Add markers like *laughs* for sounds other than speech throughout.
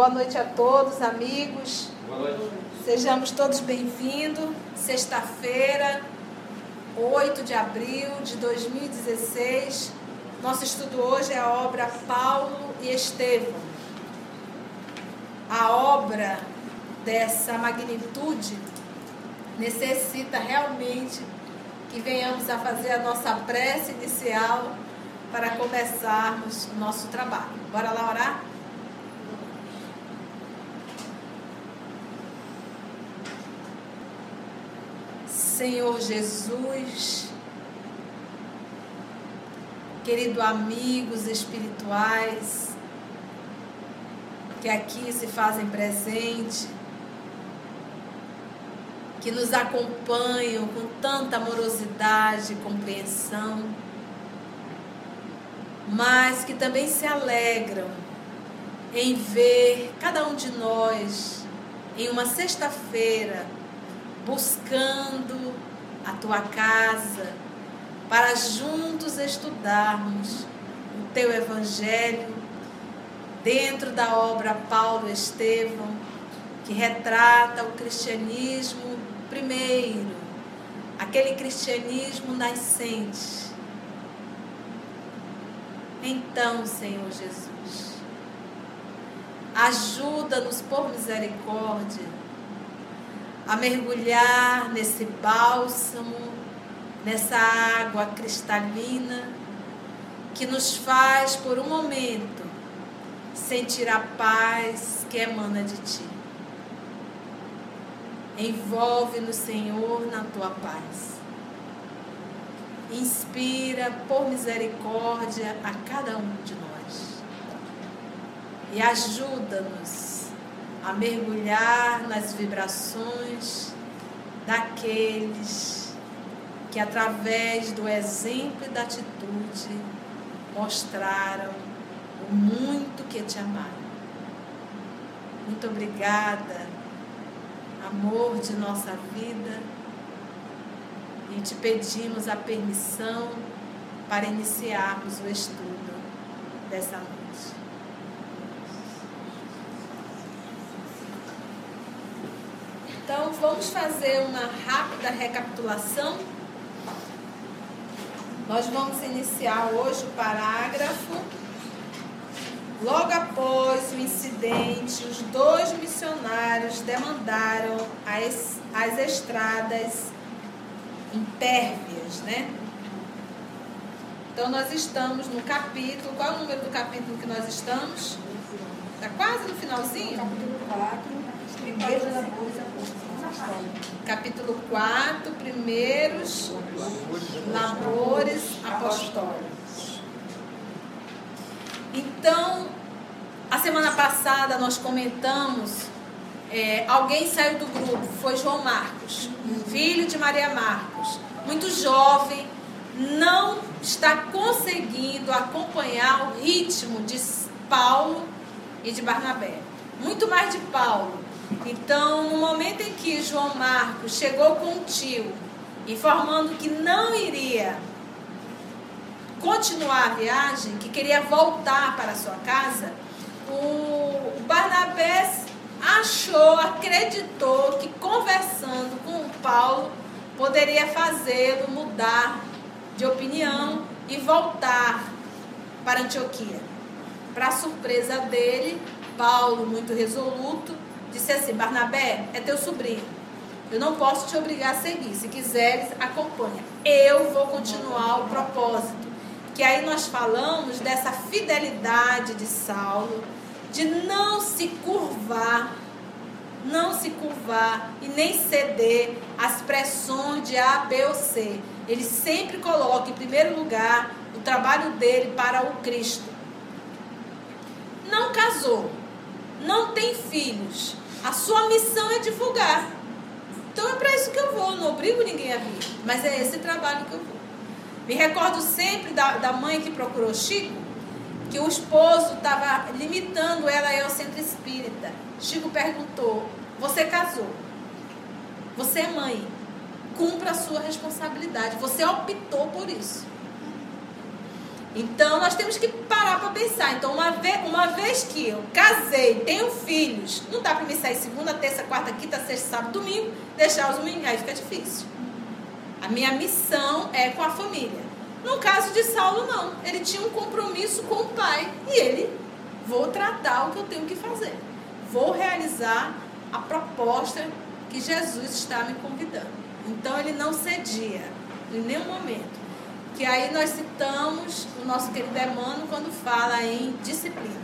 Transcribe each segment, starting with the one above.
Boa noite a todos, amigos. Boa noite. Sejamos todos bem-vindos. Sexta-feira, 8 de abril de 2016. Nosso estudo hoje é a obra Paulo e Estevão. A obra dessa magnitude necessita realmente que venhamos a fazer a nossa prece inicial para começarmos o nosso trabalho. Bora lá orar? Senhor Jesus, querido amigos espirituais que aqui se fazem presente, que nos acompanham com tanta amorosidade e compreensão, mas que também se alegram em ver cada um de nós em uma sexta-feira buscando a tua casa para juntos estudarmos o teu evangelho dentro da obra Paulo Estevão, que retrata o cristianismo primeiro, aquele cristianismo nascente. Então, Senhor Jesus, ajuda-nos por misericórdia a mergulhar nesse bálsamo, nessa água cristalina que nos faz por um momento sentir a paz que emana de ti. Envolve-nos, Senhor, na tua paz. Inspira por misericórdia a cada um de nós. E ajuda-nos a mergulhar nas vibrações daqueles que, através do exemplo e da atitude, mostraram o muito que te amaram. Muito obrigada, amor de nossa vida, e te pedimos a permissão para iniciarmos o estudo dessa noite. Então, vamos fazer uma rápida recapitulação. Nós vamos iniciar hoje o parágrafo. Logo após o incidente, os dois missionários demandaram as, as estradas impérvias, né? Então, nós estamos no capítulo. Qual é o número do capítulo que nós estamos? Está quase no finalzinho? Capítulo 4 primeiros labores apostólicos. Capítulo 4, primeiros labores apostólicos. Então, a semana passada nós comentamos, é, alguém saiu do grupo, foi João Marcos, filho de Maria Marcos, muito jovem, não está conseguindo acompanhar o ritmo de Paulo e de Barnabé. Muito mais de Paulo, então, no momento em que João Marcos chegou com o tio, informando que não iria continuar a viagem, que queria voltar para sua casa, o Barnabé achou, acreditou que conversando com o Paulo poderia fazê-lo mudar de opinião e voltar para Antioquia. Para surpresa dele, Paulo, muito resoluto, disse assim: Barnabé, é teu sobrinho. Eu não posso te obrigar a seguir. Se quiseres, acompanha. Eu vou continuar o propósito. Que aí nós falamos dessa fidelidade de Saulo, de não se curvar, não se curvar e nem ceder às pressões de A, B ou C. Ele sempre coloca em primeiro lugar o trabalho dele para o Cristo. Não casou, não tem filhos, a sua missão é divulgar. Então é para isso que eu vou, não obrigo ninguém a vir, mas é esse trabalho que eu vou. Me recordo sempre da, da mãe que procurou Chico, que o esposo estava limitando ela ao centro espírita. Chico perguntou: Você casou? Você é mãe? Cumpra a sua responsabilidade. Você optou por isso. Então nós temos que parar para pensar. Então, uma vez, uma vez que eu casei, tenho filhos, não dá para me sair segunda, terça, quarta, quinta, sexta, sábado, domingo, deixar os domingos, aí fica difícil. A minha missão é com a família. No caso de Saulo, não. Ele tinha um compromisso com o pai. E ele, vou tratar o que eu tenho que fazer. Vou realizar a proposta que Jesus está me convidando. Então ele não cedia em nenhum momento. Que aí nós citamos o nosso querido Emmanuel quando fala em disciplina.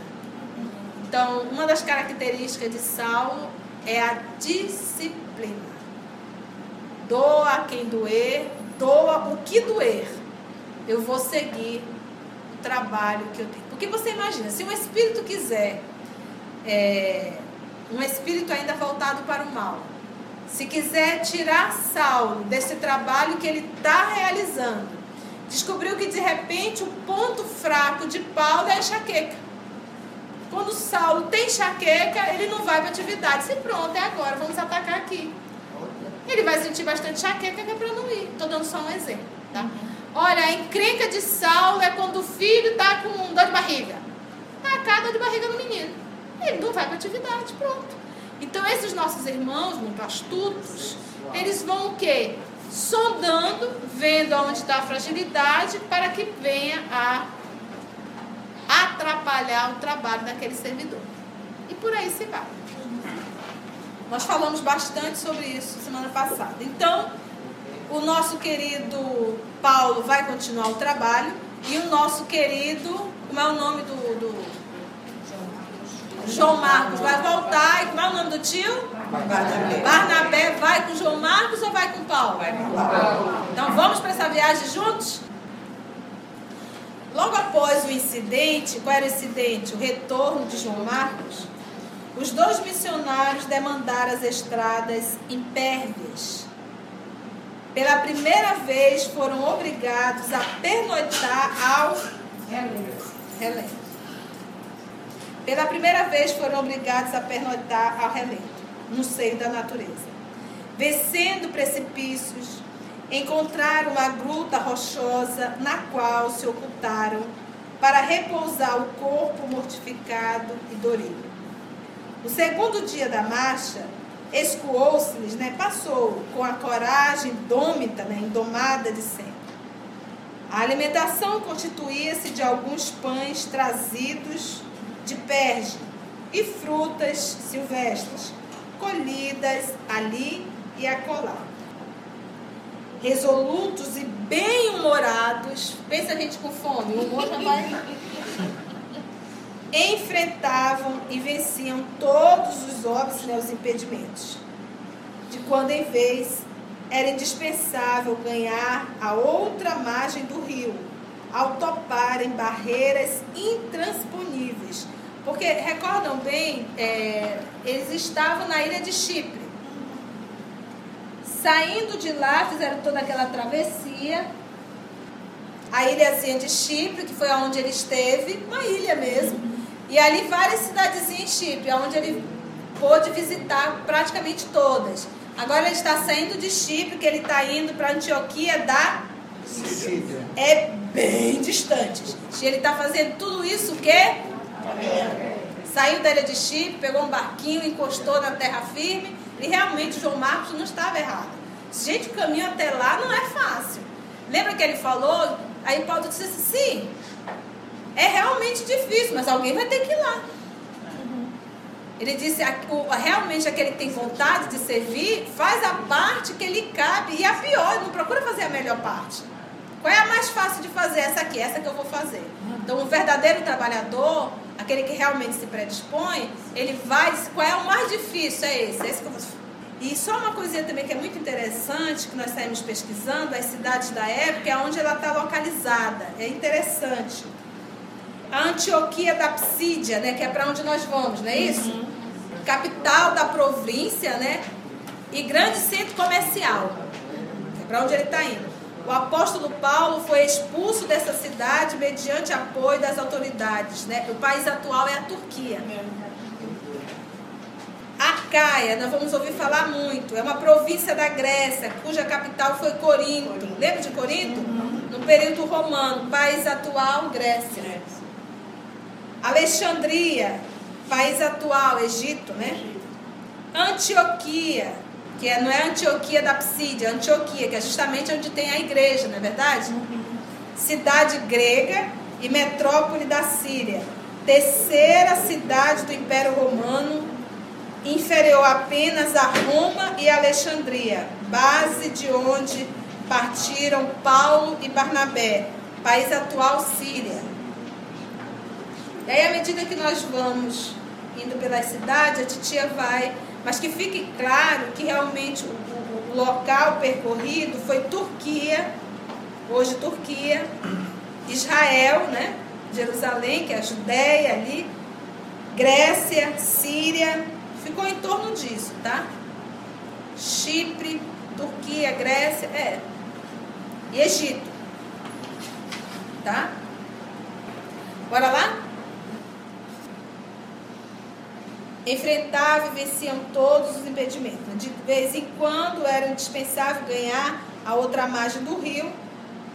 Então, uma das características de Saulo é a disciplina. Doa quem doer, doa o que doer. Eu vou seguir o trabalho que eu tenho. Porque você imagina, se um espírito quiser, é, um espírito ainda voltado para o mal, se quiser tirar Saulo desse trabalho que ele está realizando, descobriu que de repente o ponto fraco de Paulo é a enxaqueca. Quando Saulo tem enxaqueca, ele não vai para atividade. Se pronto, é agora, vamos atacar aqui. Ele vai sentir bastante enxaqueca que é para não ir. Estou dando só um exemplo. Tá? Olha, a encrenca de Saulo é quando o filho está com dor de barriga. Tacar dor de barriga no menino. Ele não vai para atividade, pronto. Então, esses nossos irmãos, muito astutos, eles vão o quê? Sondando, vendo onde está a fragilidade, para que venha a atrapalhar o trabalho daquele servidor. E por aí se vai. Nós falamos bastante sobre isso semana passada. Então, o nosso querido Paulo vai continuar o trabalho e o nosso querido, como é o nome do, do João Marcos vai voltar. E como é o nome do tio? Barnabé. Barnabé vai com João Marcos ou vai com Paulo? Vai com Paulo. Então vamos para essa viagem juntos? Logo após o incidente, qual era o incidente? O retorno de João Marcos. Os dois missionários demandaram as estradas impérvias. Pela primeira vez foram obrigados a pernoitar ao relento. Pela primeira vez foram obrigados a pernoitar ao relento, no seio da natureza. Descendo precipícios, encontraram uma gruta rochosa na qual se ocultaram para repousar o corpo mortificado e dorido. No segundo dia da marcha, escoou-se-lhes, né, passou com a coragem dômita, né, indomada de sempre. A alimentação constituía-se de alguns pães trazidos de perge e frutas silvestres, colhidas ali e acolá. Resolutos e bem-humorados, pensa a gente com fome, o humor já vai. *laughs* Enfrentavam e venciam todos os óbitos, né, os impedimentos. De quando em vez era indispensável ganhar a outra margem do rio, ao toparem barreiras intransponíveis porque, recordam bem, é, eles estavam na ilha de Chipre. Saindo de lá, fizeram toda aquela travessia. A ilhazinha de Chipre, que foi onde ele esteve, uma ilha mesmo. E ali várias cidadezinhas em Chipre, onde ele pôde visitar praticamente todas. Agora ele está saindo de Chipre, que ele está indo para Antioquia da Síria. É bem distante. Ele está fazendo tudo isso o quê? Saiu da ilha de Chipre, pegou um barquinho, encostou na terra firme. E realmente João Marcos não estava errado. Gente, o caminho até lá não é fácil. Lembra que ele falou? Aí Paulo disse assim: sim, é realmente difícil, mas alguém vai ter que ir lá. Ele disse: realmente aquele que tem vontade de servir, faz a parte que lhe cabe. E a pior, não procura fazer a melhor parte. Qual é a mais fácil de fazer? Essa aqui, essa que eu vou fazer. Então, o verdadeiro trabalhador, aquele que realmente se predispõe, ele vai, qual é o mais difícil? É esse, é esse que eu vou e só uma coisinha também que é muito interessante, que nós saímos pesquisando, as cidades da época, é onde ela está localizada. É interessante. a Antioquia da Psídia, né, que é para onde nós vamos, não é isso? Capital da província, né? E grande centro comercial. É para onde ele está indo. O apóstolo Paulo foi expulso dessa cidade mediante apoio das autoridades. Né? O país atual é a Turquia. Acaia, nós vamos ouvir falar muito. É uma província da Grécia, cuja capital foi Corinto. Lembra de Corinto? No período romano. País atual, Grécia. Alexandria, país atual, Egito, né? Antioquia, que é, não é Antioquia da Psídia, é Antioquia, que é justamente onde tem a igreja, não é verdade? Cidade grega e metrópole da Síria. Terceira cidade do Império Romano, inferior apenas a Roma e Alexandria, base de onde partiram Paulo e Barnabé, país atual Síria. E aí, à medida que nós vamos indo pelas cidades, a titia vai mas que fique claro que realmente o, o local percorrido foi Turquia, hoje Turquia, Israel, né? Jerusalém, que é a Judéia ali, Grécia, Síria, ficou em torno disso, tá? Chipre, Turquia, Grécia, é. E Egito. Tá? Bora lá? Enfrentavam e venciam todos os impedimentos. De vez em quando era indispensável ganhar a outra margem do rio,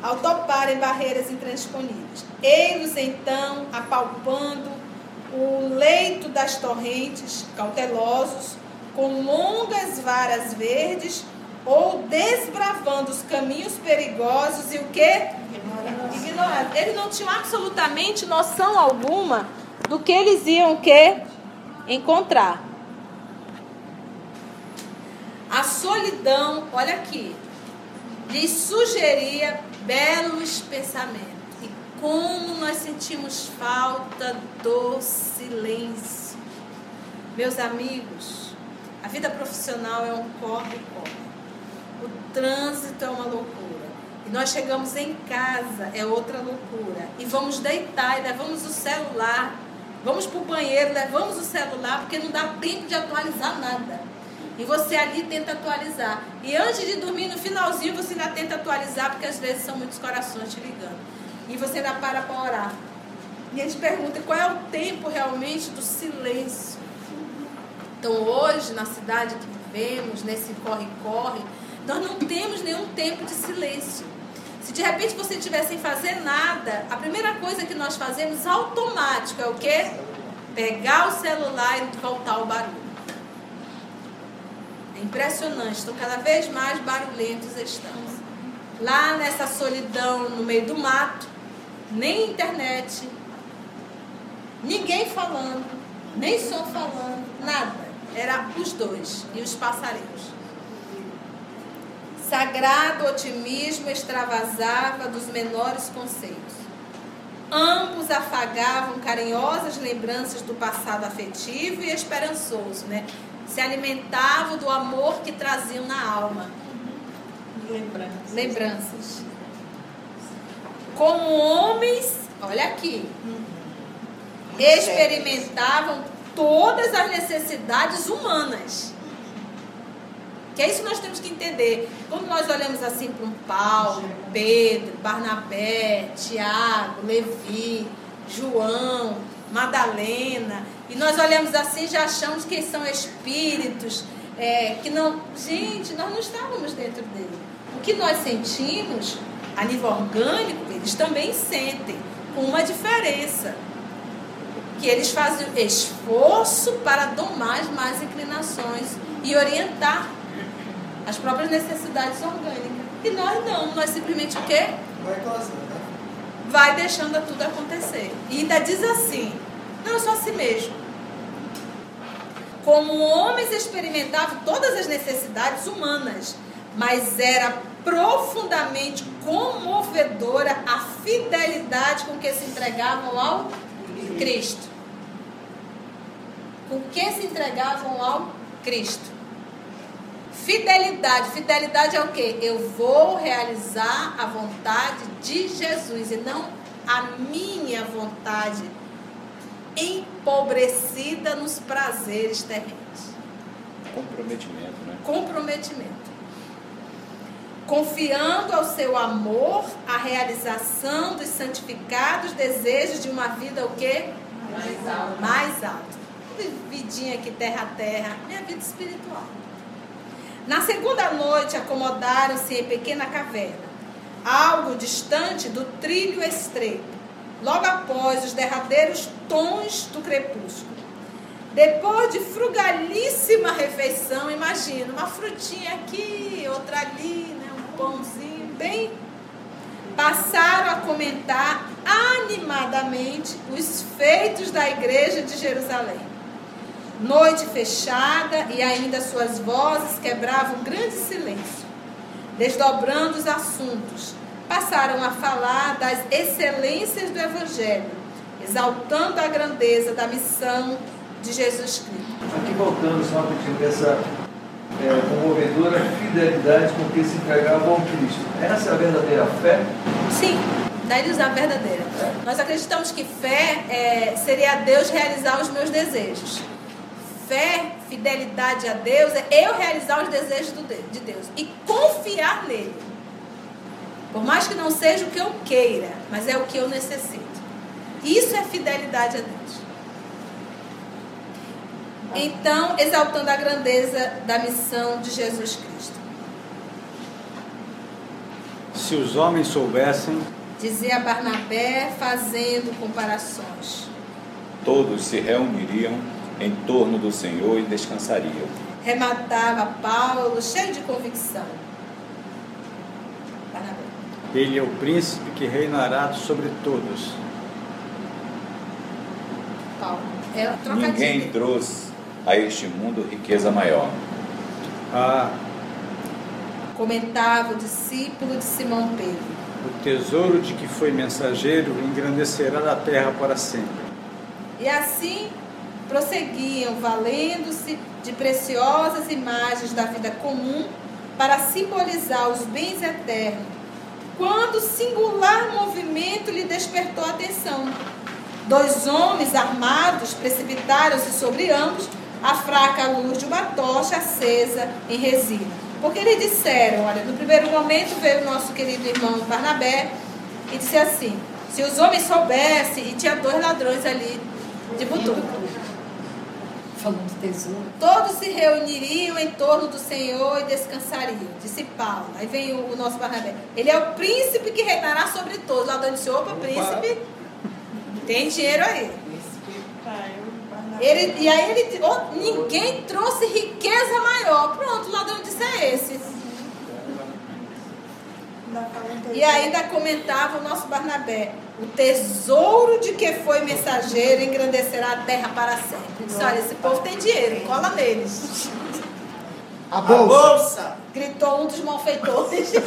ao toparem barreiras intransponíveis. Eles então, apalpando o leito das torrentes, cautelosos, com longas varas verdes, ou desbravando os caminhos perigosos e o que? Ignorados. Eles não tinham absolutamente noção alguma do que eles iam o quê? Encontrar. A solidão, olha aqui, lhes sugeria belos pensamentos. E como nós sentimos falta do silêncio. Meus amigos, a vida profissional é um corre-corre. O trânsito é uma loucura. E nós chegamos em casa, é outra loucura. E vamos deitar e levamos o celular Vamos para o banheiro, levamos o celular, porque não dá tempo de atualizar nada. E você ali tenta atualizar. E antes de dormir, no finalzinho, você ainda tenta atualizar, porque às vezes são muitos corações te ligando. E você ainda para para orar. E a gente pergunta qual é o tempo realmente do silêncio. Então hoje, na cidade que vivemos, nesse corre-corre, nós não temos nenhum tempo de silêncio. Se de repente você estiver sem fazer nada, a primeira coisa que nós fazemos automático é o quê? Pegar o celular e voltar ao barulho. É impressionante. Então, cada vez mais barulhentos estamos. Lá nessa solidão, no meio do mato, nem internet, ninguém falando, nem som falando, nada. Era os dois e os passarinhos. Sagrado otimismo extravasava dos menores conceitos. Ambos afagavam carinhosas lembranças do passado afetivo e esperançoso, né? Se alimentavam do amor que traziam na alma. Lembranças. Lembranças. Como homens, olha aqui, experimentavam todas as necessidades humanas. Que é isso que nós temos que entender. Quando nós olhamos assim para um Paulo, Pedro, Barnabé, Tiago, Levi, João, Madalena, e nós olhamos assim já achamos que são espíritos, é, que não. Gente, nós não estávamos dentro dele. O que nós sentimos, a nível orgânico, eles também sentem, com uma diferença. Que eles fazem esforço para domar as más inclinações e orientar as próprias necessidades orgânicas. E nós não, nós simplesmente o quê? Vai causando, né? Vai deixando tudo acontecer. E ainda diz assim: não, eu sou assim mesmo. Como homens experimentavam todas as necessidades humanas, mas era profundamente comovedora a fidelidade com que se entregavam ao Cristo. Com que se entregavam ao Cristo. Fidelidade. Fidelidade é o quê? Eu vou realizar a vontade de Jesus e não a minha vontade empobrecida nos prazeres terrenos. Comprometimento, né? Comprometimento. Confiando ao seu amor a realização dos santificados desejos de uma vida o quê? Mais alto. Mais alto. Vidinha aqui terra a terra, minha vida espiritual. Na segunda noite acomodaram-se em pequena caverna, algo distante do trilho estreito, logo após os derradeiros tons do crepúsculo. Depois de frugalíssima refeição, imagina, uma frutinha aqui, outra ali, né, um pãozinho, bem. Passaram a comentar animadamente os feitos da igreja de Jerusalém. Noite fechada e ainda suas vozes quebravam um grande silêncio. Desdobrando os assuntos, passaram a falar das excelências do Evangelho, exaltando a grandeza da missão de Jesus Cristo. Aqui voltando só para essa é, comovedora fidelidade com que se entregavam ao Cristo. Essa é a verdadeira fé? Sim, daí usar verdadeira. Nós acreditamos que fé é, seria Deus realizar os meus desejos. Fé, fidelidade a Deus, é eu realizar os desejos de Deus e confiar nele. Por mais que não seja o que eu queira, mas é o que eu necessito. Isso é fidelidade a Deus. Então, exaltando a grandeza da missão de Jesus Cristo. Se os homens soubessem, dizia Barnabé, fazendo comparações, todos se reuniriam em torno do Senhor e descansariam. Rematava Paulo, cheio de convicção. Barnabé. Ele é o príncipe que reinará sobre todos. Paulo. É Ninguém trouxe a este mundo riqueza maior. Ah, comentava o discípulo de Simão Pedro. O tesouro de que foi mensageiro engrandecerá a terra para sempre. E assim prosseguiam, valendo-se de preciosas imagens da vida comum para simbolizar os bens eternos, quando singular movimento lhe despertou a atenção. Dois homens armados precipitaram-se sobre ambos a fraca luz de uma tocha acesa em resina. Porque eles disseram, olha, no primeiro momento veio o nosso querido irmão Barnabé e disse assim, se os homens soubessem, e tinha dois ladrões ali de butuca. Falando de tesouro. Todos se reuniriam em torno do Senhor e descansariam, disse Paulo. Aí vem o, o nosso Barnabé. Ele é o príncipe que reinará sobre todos. O ladrão disse, opa, príncipe, tem dinheiro aí. Ele, e aí ele oh, ninguém trouxe riqueza maior. Pronto, o ladrão disse é esse. E ainda comentava o nosso Barnabé: o tesouro de que foi mensageiro engrandecerá a terra para sempre. Disse, olha, esse povo tem dinheiro, cola neles. A bolsa. A bolsa. Gritou um dos malfeitores. *laughs*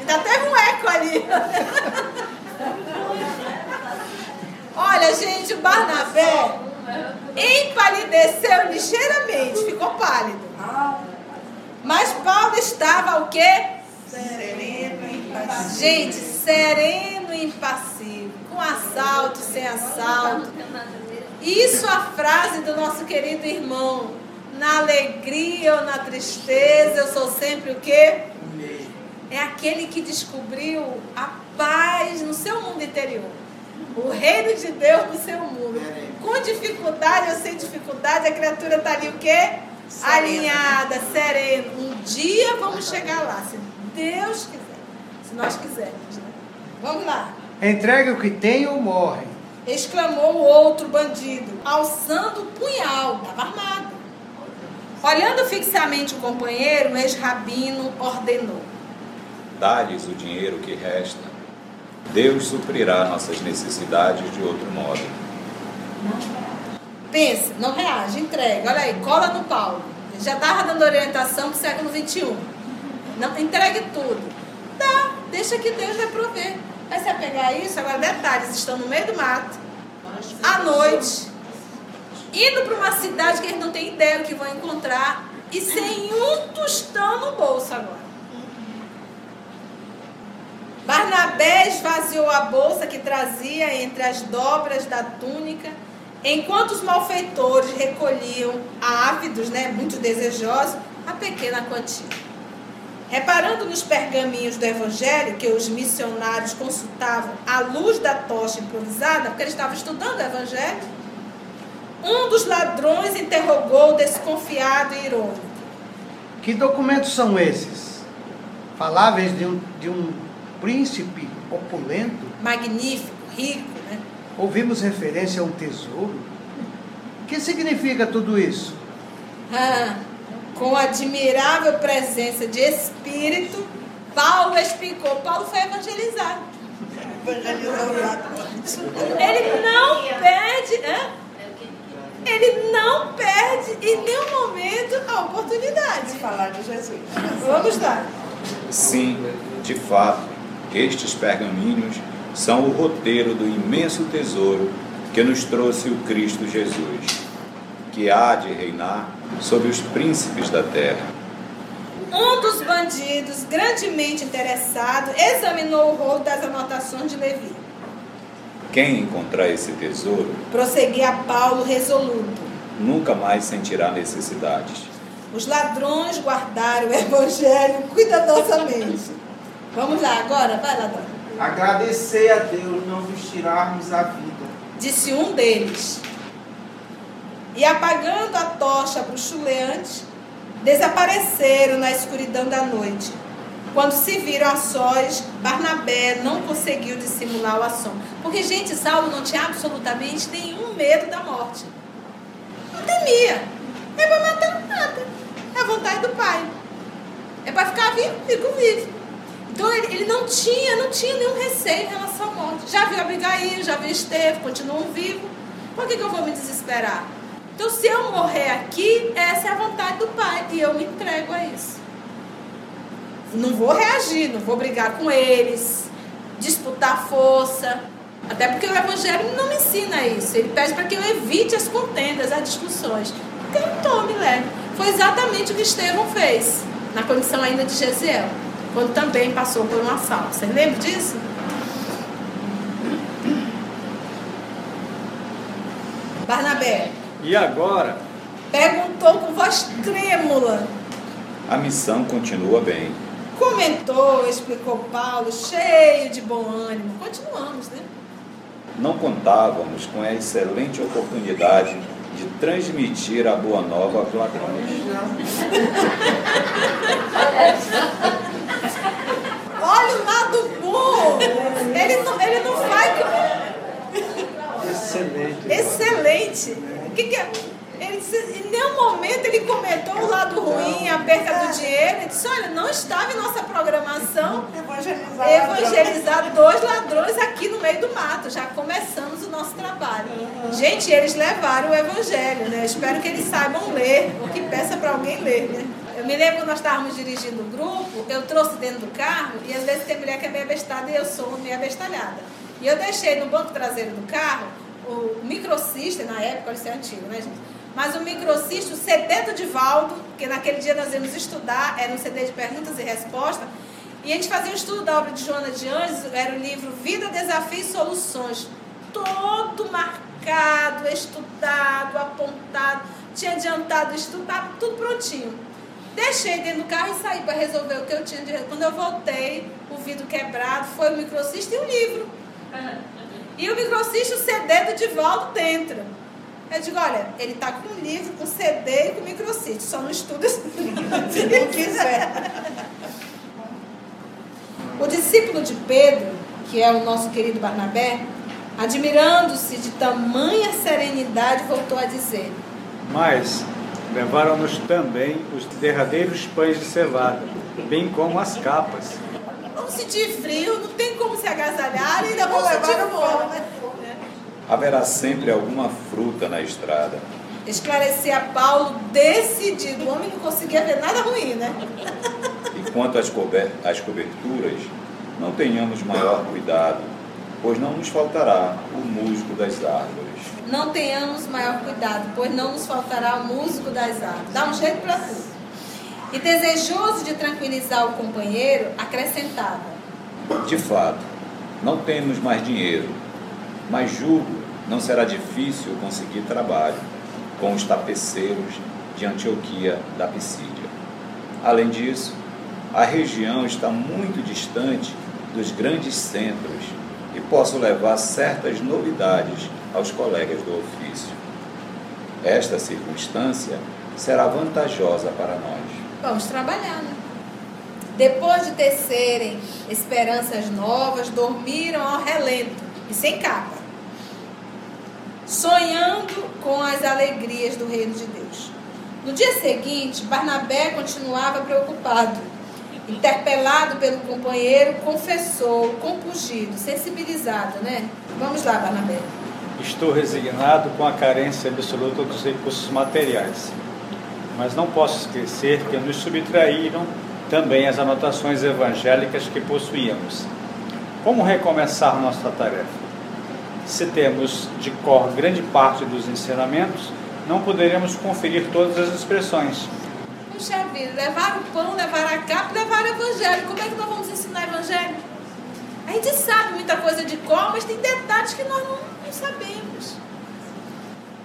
ainda teve um eco ali. Olha, gente, o Barnabé empalideceu ligeiramente, ficou pálido. Mas Paulo estava o quê? Sereno e impassível. Gente, sereno e impassível. Com assalto, sem assalto. Isso a frase do nosso querido irmão. Na alegria ou na tristeza, eu sou sempre o quê? É aquele que descobriu a paz no seu mundo interior. O reino de Deus no seu mundo. Com dificuldade ou sem dificuldade, a criatura está ali o quê? Alinhada, serena. Um dia vamos chegar lá, se Deus quiser. Se nós quisermos? Vamos lá. Entregue o que tem ou morre. Exclamou o outro bandido, alçando o punhal, estava armado. Olhando fixamente o companheiro, o ex-rabino ordenou: Dá-lhes o dinheiro que resta Deus suprirá nossas necessidades de outro modo. Pensa, não reage, entrega. Olha aí, cola no Paulo. Ele já estava dando orientação para o século XXI. Não, entregue tudo. Dá, deixa que Deus vai prover. Aí você pegar isso, agora detalhes, estão no meio do mato, à noite, indo para uma cidade que eles não têm ideia do que vão encontrar, e sem um tostão no bolso agora. Barnabé esvaziou a bolsa que trazia entre as dobras da túnica, enquanto os malfeitores recolhiam, ávidos, né, muito desejosos, a pequena quantia. Reparando nos pergaminhos do Evangelho que os missionários consultavam à luz da tocha improvisada, porque eles estavam estudando o Evangelho, um dos ladrões interrogou desconfiado e irônico. Que documentos são esses? Faláveis de um, de um príncipe opulento? Magnífico, rico, né? Ouvimos referência a um tesouro? O que significa tudo isso? Ah, com admirável presença de espírito, Paulo explicou. Paulo foi evangelizado. Ele não perde, hã? ele não perde em nenhum momento a oportunidade. Falar de Jesus. Vamos lá. Sim, de fato, estes pergaminhos são o roteiro do imenso tesouro que nos trouxe o Cristo Jesus, que há de reinar sobre os príncipes da terra. Um dos bandidos, grandemente interessado, examinou o rolo das anotações de Levi. Quem encontrar esse tesouro Prosseguia Paulo resoluto. nunca mais sentirá necessidades. Os ladrões guardaram o evangelho cuidadosamente. Vamos lá agora, vai ladrão. Agradecer a Deus não vos tirarmos a vida. Disse um deles. E apagando a tocha bruxuleante, desapareceram na escuridão da noite. Quando se viram a sós, Barnabé não conseguiu dissimular o assombro. Porque, gente, Saulo não tinha absolutamente nenhum medo da morte. Não temia. É para matar, mata. É a vontade do pai. É para ficar vivo, fico vivo. Então ele, ele não tinha, não tinha nenhum receio em relação à morte. Já viu Abigail, já viu Esteve, continuam vivos. Por que, que eu vou me desesperar? Então, se eu morrer aqui, essa é a vontade do pai. E eu me entrego a isso. Não vou reagir, não vou brigar com eles, disputar força. Até porque o Evangelho não me ensina isso. Ele pede para que eu evite as contendas, as discussões. Eu tome leve. Foi exatamente o que Estevão fez, na condição ainda de Gesiel, quando também passou por um assalto. Você lembra disso? Barnabé E agora, perguntou com voz trêmula. A missão continua bem. Comentou, explicou Paulo, cheio de bom ânimo. Continuamos, né? Não contávamos com a excelente oportunidade de transmitir a boa nova aos ladrões. *laughs* Olha o lado bom! Ele não, ele não faz. excelente. Excelente! O que, que é? Ele disse, em nenhum momento ele comentou o lado ruim, a perca do dinheiro. Ele disse: olha, não estava em nossa programação Evangelizar. evangelizar dois ladrões aqui no meio do mato. Já começamos o nosso trabalho. Gente, eles levaram o evangelho, né? Espero que eles saibam ler, ou que peça para alguém ler, né? Eu me lembro quando nós estávamos dirigindo o grupo, eu trouxe dentro do carro, e às vezes tem mulher que é meio abestada e eu sou meio abestalhada. E eu deixei no banco traseiro do carro o microsystem, na época, isso é antigo, né, gente? Mas o microsystem, o CD do Divaldo, porque naquele dia nós íamos estudar, era um CD de perguntas e respostas, e a gente fazia um estudo da obra de Joana de Anjos, era o livro Vida, Desafio e Soluções. Todo marcado, estudado, apontado, tinha adiantado estudar, tudo prontinho. Deixei dentro do carro e saí para resolver o que eu tinha de Quando eu voltei, o vidro quebrado, foi o microsystem e o livro. E o microsystem, o CD do Divaldo dentro. Eu digo, olha, ele tá com o livro, com CD e com microsystem, só não estuda *laughs* se não quiser. O discípulo de Pedro, que é o nosso querido Barnabé, admirando-se de tamanha serenidade, voltou a dizer: Mas levaram-nos também os derradeiros pães de cevada, bem como as capas. Vamos sentir frio, não tem como se agasalhar e ainda vamos sentir fome. né? Haverá sempre alguma fruta na estrada. Esclarecer a Paulo decidido. O homem não conseguia ver nada ruim, né? E quanto às, cober às coberturas, não tenhamos maior cuidado, pois não nos faltará o musgo das árvores. Não tenhamos maior cuidado, pois não nos faltará o músico das árvores. Dá um jeito para tudo. E desejoso de tranquilizar o companheiro, acrescentava: De fato, não temos mais dinheiro, mas julgo não será difícil conseguir trabalho com os tapeceiros de Antioquia da Pisídia. Além disso, a região está muito distante dos grandes centros e posso levar certas novidades aos colegas do ofício. Esta circunstância será vantajosa para nós. Vamos trabalhar, né? Depois de tecerem esperanças novas, dormiram ao relento e sem capa, sonhando com as alegrias do reino de Deus. No dia seguinte, Barnabé continuava preocupado. Interpelado pelo companheiro, confessou, compungido, sensibilizado, né? Vamos lá, Barnabé. Estou resignado com a carência absoluta dos recursos materiais, mas não posso esquecer que nos subtraíram também as anotações evangélicas que possuíamos. Como recomeçar nossa tarefa? Se temos de cor grande parte dos ensinamentos, não poderemos conferir todas as expressões. Puxa vida, levar o pão, levar a capa, levar o evangelho. Como é que nós vamos ensinar evangelho? A gente sabe muita coisa de cor, mas tem detalhes que nós não, não sabemos.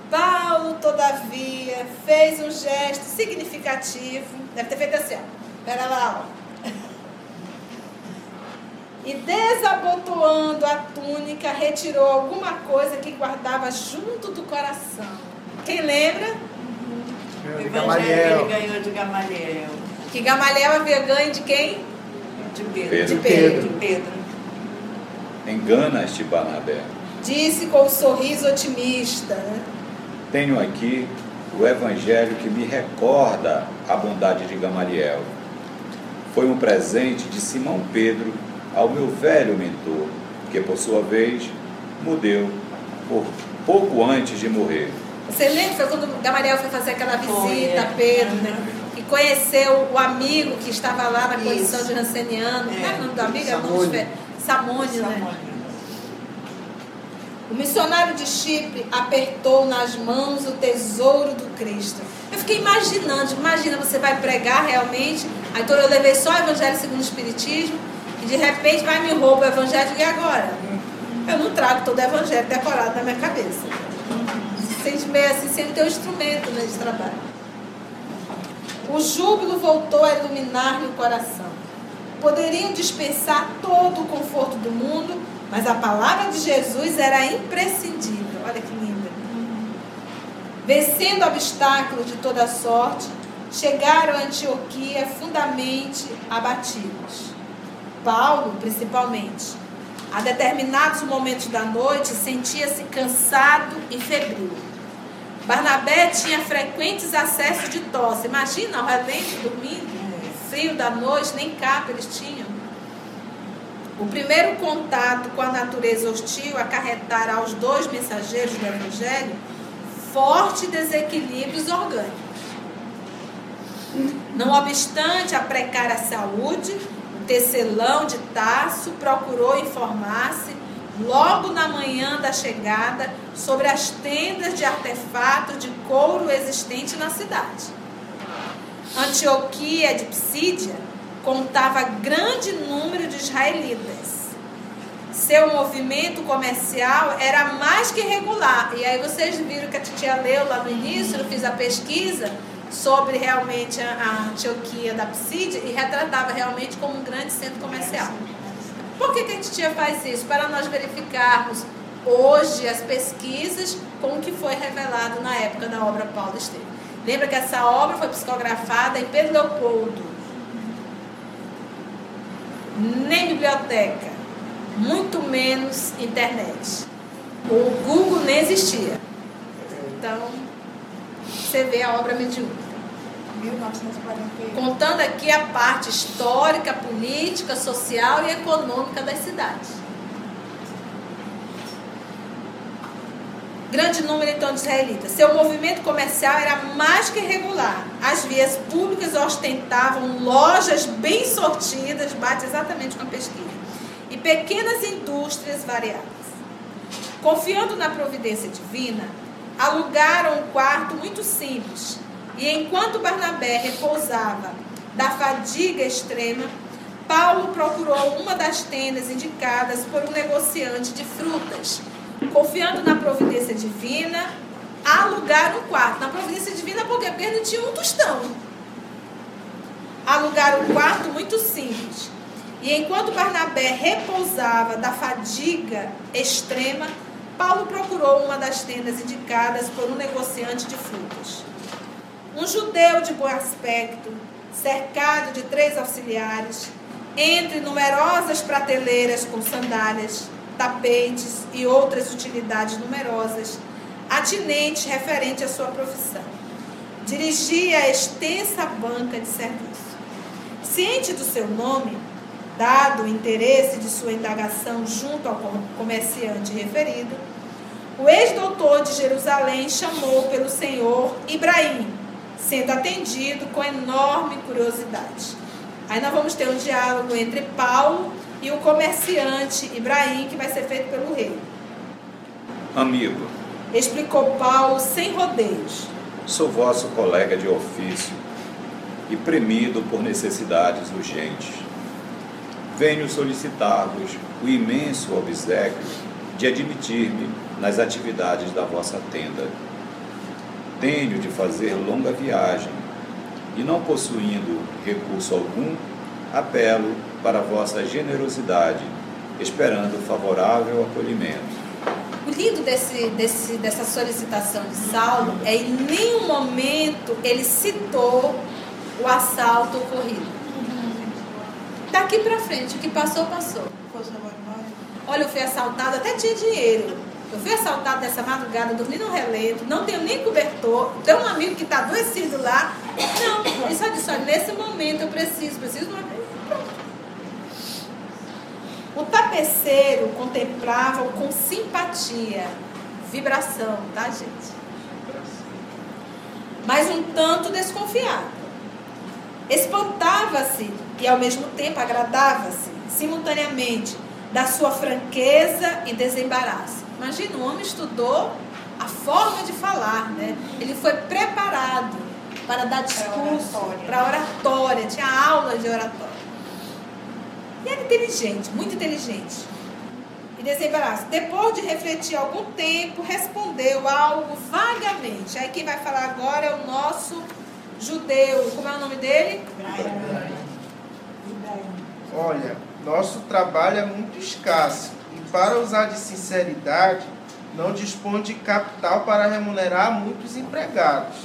Paulo, todavia, fez um gesto significativo. Deve ter feito assim, ó. Pera lá, ó. E desabotoando a túnica, retirou alguma coisa que guardava junto do coração. Quem lembra? De evangelho Gamaliel. que ele ganhou de Gamaliel. Que Gamaliel havia ganho de quem? De Pedro. Pedro. De Pedro. De Pedro. Engana-te, Barnabé. Disse com um sorriso otimista. Né? Tenho aqui o evangelho que me recorda a bondade de Gamaliel. Foi um presente de Simão Pedro ao meu velho mentor, que por sua vez mudeu por pouco antes de morrer. Você lembra? Foi quando Gamaliel foi fazer aquela visita Foi, é. a Pedro, né? E conheceu o amigo que estava lá na condição Isso. de ranceniano. Como é o nome do amigo? É o nome Samônio. Samônio, né? O missionário de Chipre apertou nas mãos o tesouro do Cristo. Eu fiquei imaginando, imagina, você vai pregar realmente, aí então eu levei só o Evangelho segundo o Espiritismo, e de repente vai me rouba o Evangelho e agora? Eu não trago todo o Evangelho decorado na minha cabeça. Sente meio assim, sem ter um instrumento né, de trabalho. O júbilo voltou a iluminar-lhe o coração. Poderiam dispensar todo o conforto do mundo, mas a palavra de Jesus era imprescindível. Olha que linda. Vencendo obstáculos de toda sorte, chegaram a Antioquia fundamente abatidos. Paulo, principalmente. A determinados momentos da noite, sentia-se cansado e febril. Barnabé tinha frequentes acessos de tosse. Imagina, ao relento, dormindo, frio da noite, nem capa eles tinham. O primeiro contato com a natureza hostil acarretara aos dois mensageiros do Evangelho fortes desequilíbrios orgânicos. Não obstante a precária saúde, o tecelão de Tasso procurou informar-se logo na manhã da chegada sobre as tendas de artefatos de couro existentes na cidade. Antioquia de Psídia contava grande número de israelitas. Seu movimento comercial era mais que regular. E aí vocês viram que a titia leu lá no início, eu fiz a pesquisa sobre realmente a Antioquia da Psídia e retratava realmente como um grande centro comercial. Por que, que a titia faz isso? Para nós verificarmos hoje as pesquisas com o que foi revelado na época da obra Paulo Estevam. Lembra que essa obra foi psicografada em Pedro Leopoldo. Nem biblioteca, muito menos internet. O Google nem existia. Então, você vê a obra mediúnica. 1948. Contando aqui a parte histórica, política, social e econômica das cidades. Grande número então de israelitas. Seu movimento comercial era mais que regular. As vias públicas ostentavam lojas bem sortidas, bate exatamente com a pesquisa, e pequenas indústrias variadas. Confiando na providência divina, alugaram um quarto muito simples. E enquanto Barnabé repousava da fadiga extrema, Paulo procurou uma das tendas indicadas por um negociante de frutas. Confiando na providência divina, alugaram um quarto. Na providência divina, por quê? Porque ele tinha um tostão. Alugaram um quarto muito simples. E enquanto Barnabé repousava da fadiga extrema, Paulo procurou uma das tendas indicadas por um negociante de frutas. Um judeu de bom aspecto, cercado de três auxiliares, entre numerosas prateleiras com sandálias, tapetes e outras utilidades numerosas, atinentes referente à sua profissão. Dirigia a extensa banca de serviço. Ciente do seu nome, dado o interesse de sua indagação junto ao comerciante referido, o ex-doutor de Jerusalém chamou pelo senhor Ibrahim, sendo atendido com enorme curiosidade. Aí nós vamos ter um diálogo entre Paulo e o comerciante Ibrahim, que vai ser feito pelo rei. Amigo, explicou Paulo sem rodeios. Sou vosso colega de ofício e premido por necessidades urgentes. Venho solicitar-vos o imenso obsequio de admitir-me nas atividades da vossa tenda. Tenho de fazer longa viagem e, não possuindo recurso algum, apelo para vossa generosidade, esperando favorável acolhimento. O lindo desse, desse, dessa solicitação de Saulo é em nenhum momento ele citou o assalto ocorrido. Daqui para frente, o que passou, passou. Olha, eu fui assaltado, até tinha dinheiro. Eu fui assaltado nessa madrugada, dormi no relento, não tenho nem cobertor, tenho um amigo que está adoecido lá. Não, ele só disse, olha, nesse momento eu preciso, preciso de uma. O tapeceiro contemplava com simpatia, vibração, tá, gente? Mas um tanto desconfiado. Espantava-se e ao mesmo tempo agradava-se, simultaneamente, da sua franqueza e desembaraço. Imagina, o homem estudou a forma de falar, né? Ele foi preparado para dar discurso, para oratória. oratória, tinha aula de oratória. E era inteligente, muito inteligente. E desembaraço. Depois de refletir algum tempo, respondeu algo vagamente. Aí quem vai falar agora é o nosso judeu. Como é o nome dele? Olha, nosso trabalho é muito escasso e para usar de sinceridade, não dispõe de capital para remunerar muitos empregados.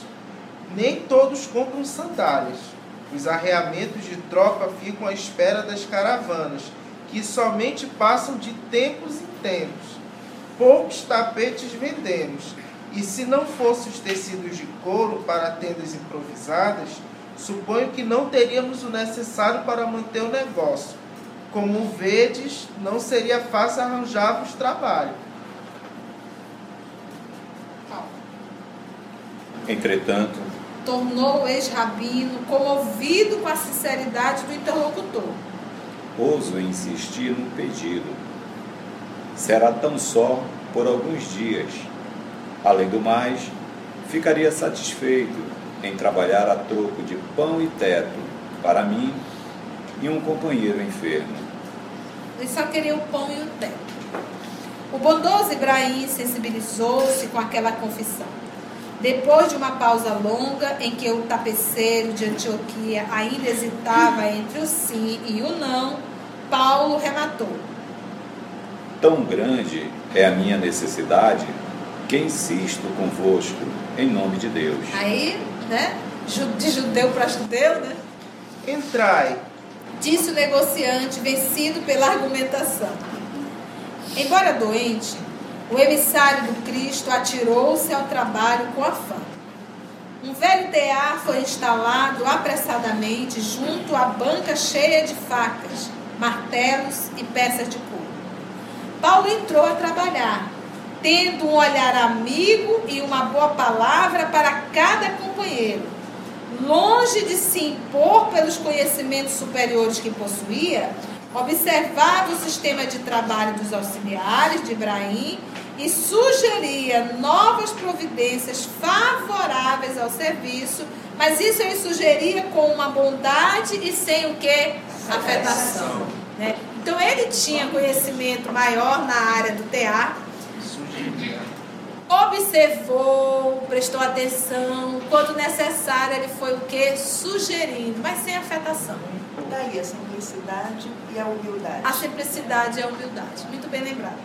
Nem todos compram sandálias. Os arreamentos de tropa ficam à espera das caravanas, que somente passam de tempos em tempos. Poucos tapetes vendemos, e se não fossem os tecidos de couro para tendas improvisadas, suponho que não teríamos o necessário para manter o negócio. Como vedes, não seria fácil arranjar-vos trabalho. Entretanto, tornou o ex-rabino comovido com a sinceridade do interlocutor. Ouso insistir no pedido. Será tão só por alguns dias. Além do mais, ficaria satisfeito em trabalhar a troco de pão e teto para mim e um companheiro enfermo. Ele só queria o pão e o teto. O bondoso Ibrahim sensibilizou-se com aquela confissão. Depois de uma pausa longa, em que o tapeceiro de Antioquia ainda hesitava entre o sim e o não, Paulo rematou: Tão grande é a minha necessidade que insisto convosco em nome de Deus. Aí, né? De judeu para judeu, né? Entrai, disse o negociante, vencido pela argumentação. Embora doente, o emissário do Cristo atirou-se ao trabalho com afã. Um velho tear foi instalado apressadamente junto à banca cheia de facas, martelos e peças de couro. Paulo entrou a trabalhar, tendo um olhar amigo e uma boa palavra para cada companheiro. Longe de se impor pelos conhecimentos superiores que possuía, observava o sistema de trabalho dos auxiliares de Ibrahim e sugeria novas providências favoráveis ao serviço, mas isso ele sugeria com uma bondade e sem o que? afetação. Né? Então ele tinha conhecimento maior na área do teatro, observou, prestou atenção, quando necessário ele foi o que? Sugerindo, mas sem afetação. Daí a simplicidade e a humildade. A simplicidade e a humildade. Muito bem lembrado.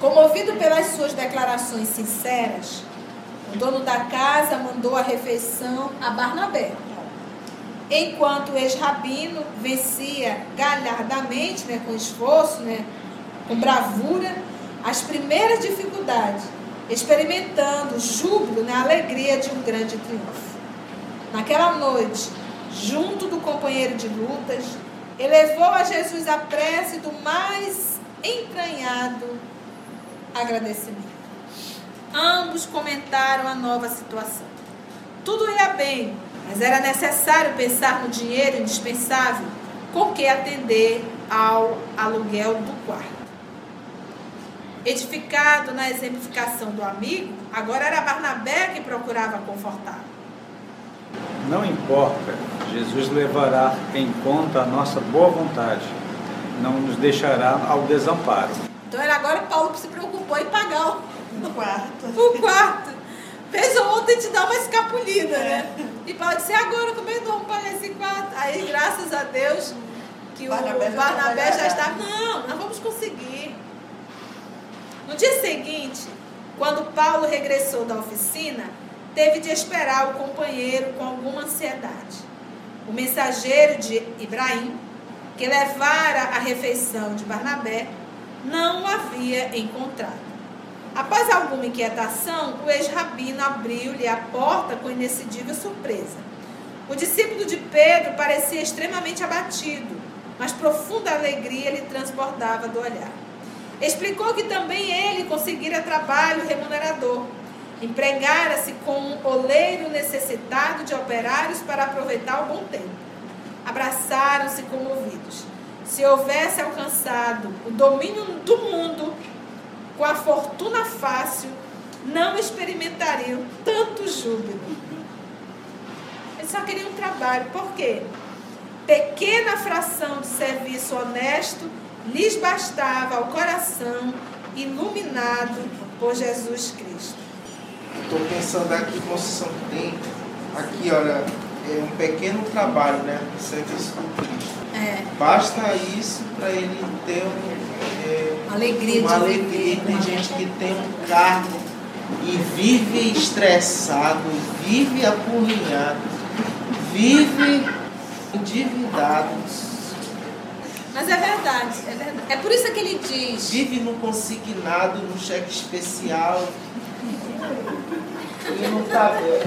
Comovido pelas suas declarações sinceras, o dono da casa mandou a refeição a Barnabé. Enquanto o ex-rabino vencia galhardamente, né, com esforço, né, com bravura, as primeiras dificuldades, experimentando o júbilo, né, a alegria de um grande triunfo. Naquela noite, junto do companheiro de lutas, elevou a Jesus a prece do mais entranhado agradecimento. Ambos comentaram a nova situação. Tudo ia bem, mas era necessário pensar no dinheiro indispensável com que atender ao aluguel do quarto. Edificado na exemplificação do amigo, agora era Barnabé que procurava confortá-lo. Não importa, Jesus levará em conta a nossa boa vontade, não nos deixará ao desamparo. Então era agora Paulo que se preocupou em pagar No quarto. o *laughs* quarto. Fez ontem te dar uma escapulida, né? E Paulo disse, agora é que nós vamos pagar esse quarto? Aí, graças a Deus, que Barnabé o Barnabé já está. Não, nós vamos conseguir. No dia seguinte, quando Paulo regressou da oficina, teve de esperar o companheiro com alguma ansiedade. O mensageiro de Ibrahim, que levara a refeição de Barnabé, não o havia encontrado. Após alguma inquietação, o ex-rabino abriu-lhe a porta com indecidível surpresa. O discípulo de Pedro parecia extremamente abatido, mas profunda alegria lhe transbordava do olhar. Explicou que também ele conseguira trabalho remunerador. Empregara-se com um oleiro necessitado de operários para aproveitar o bom tempo. Abraçaram-se comovidos. Se houvesse alcançado o domínio do mundo com a fortuna fácil, não experimentariam tanto júbilo. Eles só queriam trabalho. Por quê? Pequena fração de serviço honesto lhes bastava ao coração iluminado por Jesus Cristo. Estou pensando aqui, construção que tem. Aqui, olha, é um pequeno trabalho, né? Serviço do Cristo. É, Basta isso para ele ter um, é, alegria uma de alegria. Tem gente que tem um cargo e vive estressado, vive apurrinhado, vive endividado, Mas é verdade, é verdade. É por isso que ele diz. vive no consignado, no cheque especial. Ele não tá bem.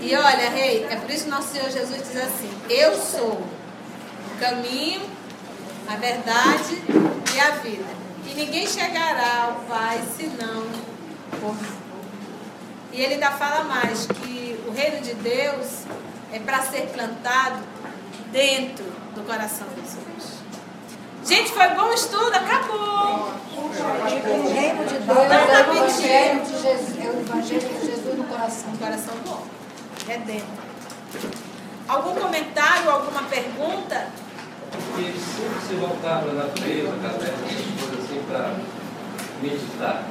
E olha, rei, é por isso que nosso Senhor Jesus diz assim: Eu sou o caminho, a verdade e a vida. E ninguém chegará ao Pai senão por mim. E ele ainda fala mais que o reino de Deus é para ser plantado dentro do coração dos homens. Gente, foi bom o estudo, acabou. O reino de Deus é o evangelho de Jesus, é o evangelho de Jesus no coração. No coração do homem. É dentro. Algum comentário, alguma pergunta? E sempre se voltar para a natureza, caverna, essas coisas assim, para meditar.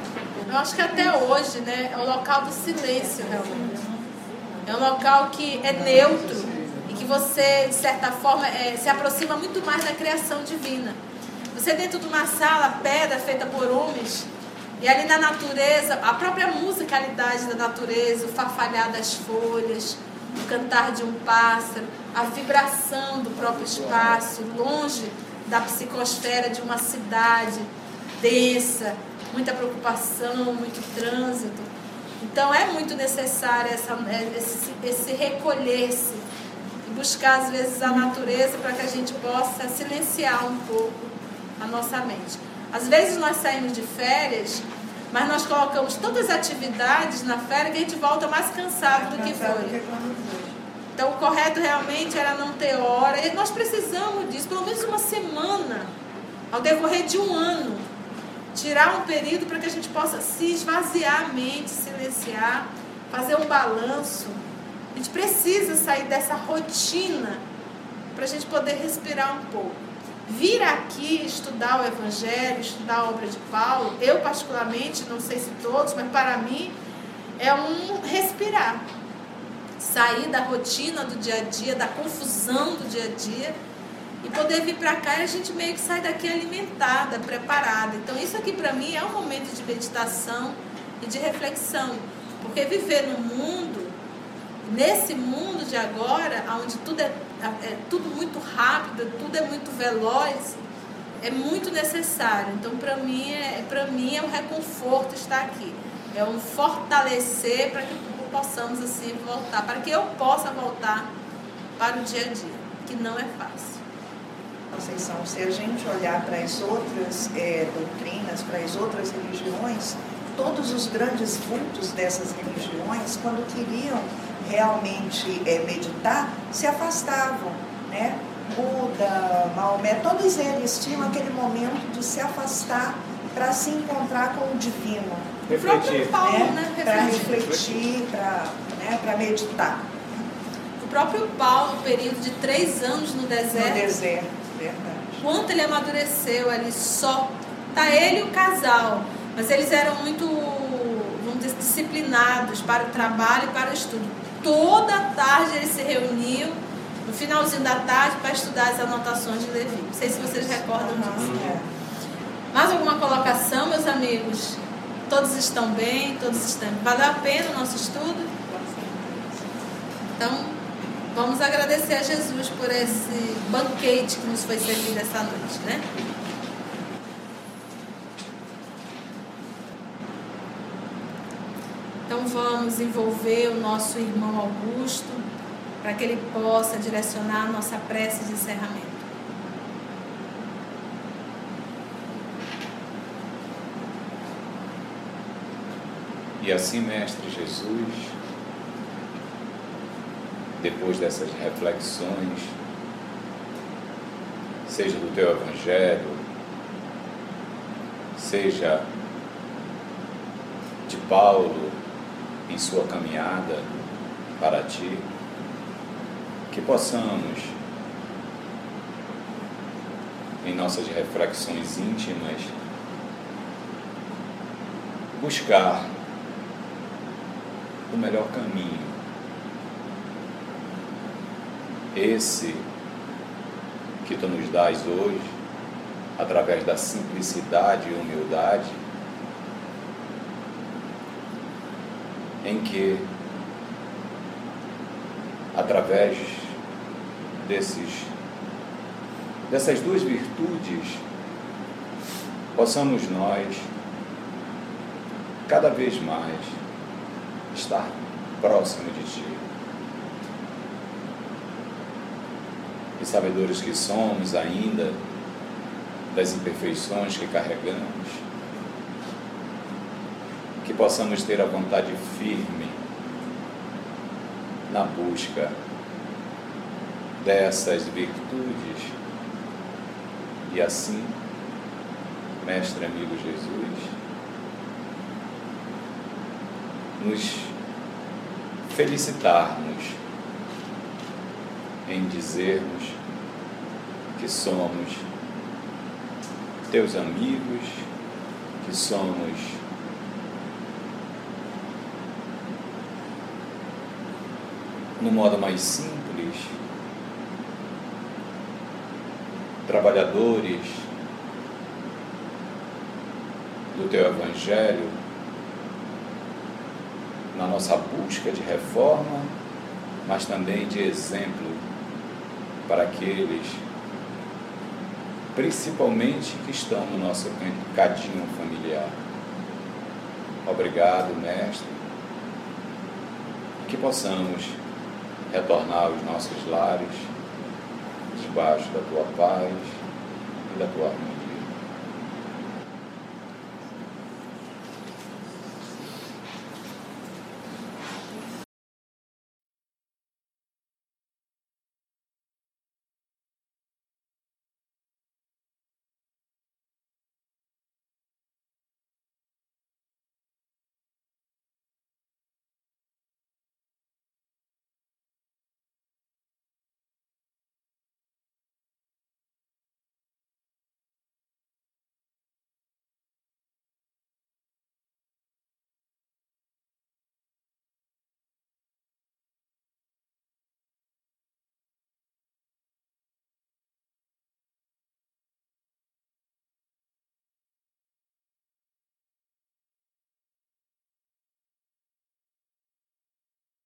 Eu acho que até hoje, né, é o local do silêncio, realmente. É um local que é neutro você, de certa forma, é, se aproxima muito mais da criação divina. Você dentro de uma sala, pedra feita por homens, e ali na natureza, a própria musicalidade da natureza, o farfalhar das folhas, o cantar de um pássaro, a vibração do próprio espaço, longe da psicosfera de uma cidade densa, muita preocupação, muito trânsito. Então é muito necessário essa, esse, esse recolher-se buscar às vezes a natureza para que a gente possa silenciar um pouco a nossa mente. Às vezes nós saímos de férias, mas nós colocamos todas as atividades na férias que a gente volta mais cansado do que foi. Então, o correto realmente era não ter hora. E nós precisamos disso, pelo menos uma semana, ao decorrer de um ano. Tirar um período para que a gente possa se esvaziar a mente, silenciar, fazer um balanço. A gente precisa sair dessa rotina para a gente poder respirar um pouco. Vir aqui estudar o Evangelho, estudar a obra de Paulo, eu particularmente, não sei se todos, mas para mim é um respirar. Sair da rotina do dia a dia, da confusão do dia a dia e poder vir para cá e a gente meio que sai daqui alimentada, preparada. Então isso aqui para mim é um momento de meditação e de reflexão, porque viver no mundo, nesse mundo de agora, onde tudo é, é tudo muito rápido, tudo é muito veloz, é muito necessário. Então para mim é mim é um reconforto estar aqui, é um fortalecer para que possamos assim voltar, para que eu possa voltar para o dia a dia, que não é fácil. Conceição, se a gente olhar para as outras é, doutrinas, para as outras religiões, todos os grandes vultos dessas religiões, quando queriam realmente é, meditar, se afastavam, né? Buda, Maomé, todos eles tinham aquele momento de se afastar para se encontrar com o divino. Refletir. Paulo, né? né? Para Refletir. para né? meditar O próprio Paulo, período de três anos no no deserto, deserto, verdade. quanto ele amadureceu ali só. Tá ele e o casal, mas eles eram muito, vamos dizer, disciplinados para o trabalho e para o estudo. Toda tarde eles se reuniam, no finalzinho da tarde, para estudar as anotações de Levi. Não sei se vocês recordam disso. É. Mais alguma colocação, meus amigos? Todos estão bem, todos estão. Valeu a pena o nosso estudo? Então, vamos agradecer a Jesus por esse banquete que nos foi servido essa noite, né? Então, vamos envolver o nosso irmão Augusto para que ele possa direcionar a nossa prece de encerramento. E assim, Mestre Jesus, depois dessas reflexões, seja do teu Evangelho, seja de Paulo em sua caminhada para ti, que possamos, em nossas reflexões íntimas, buscar o melhor caminho. Esse que tu nos dás hoje, através da simplicidade e humildade, em que, através desses, dessas duas virtudes, possamos nós, cada vez mais, estar próximo de Ti. E sabedores que somos ainda das imperfeições que carregamos, possamos ter a vontade firme na busca dessas virtudes. E assim, Mestre amigo Jesus, nos felicitarmos em dizermos que somos teus amigos, que somos no modo mais simples, trabalhadores do teu Evangelho, na nossa busca de reforma, mas também de exemplo para aqueles, principalmente que estão no nosso cadinho familiar. Obrigado, Mestre, que possamos retornar aos nossos lares debaixo da tua paz e da tua harmonia.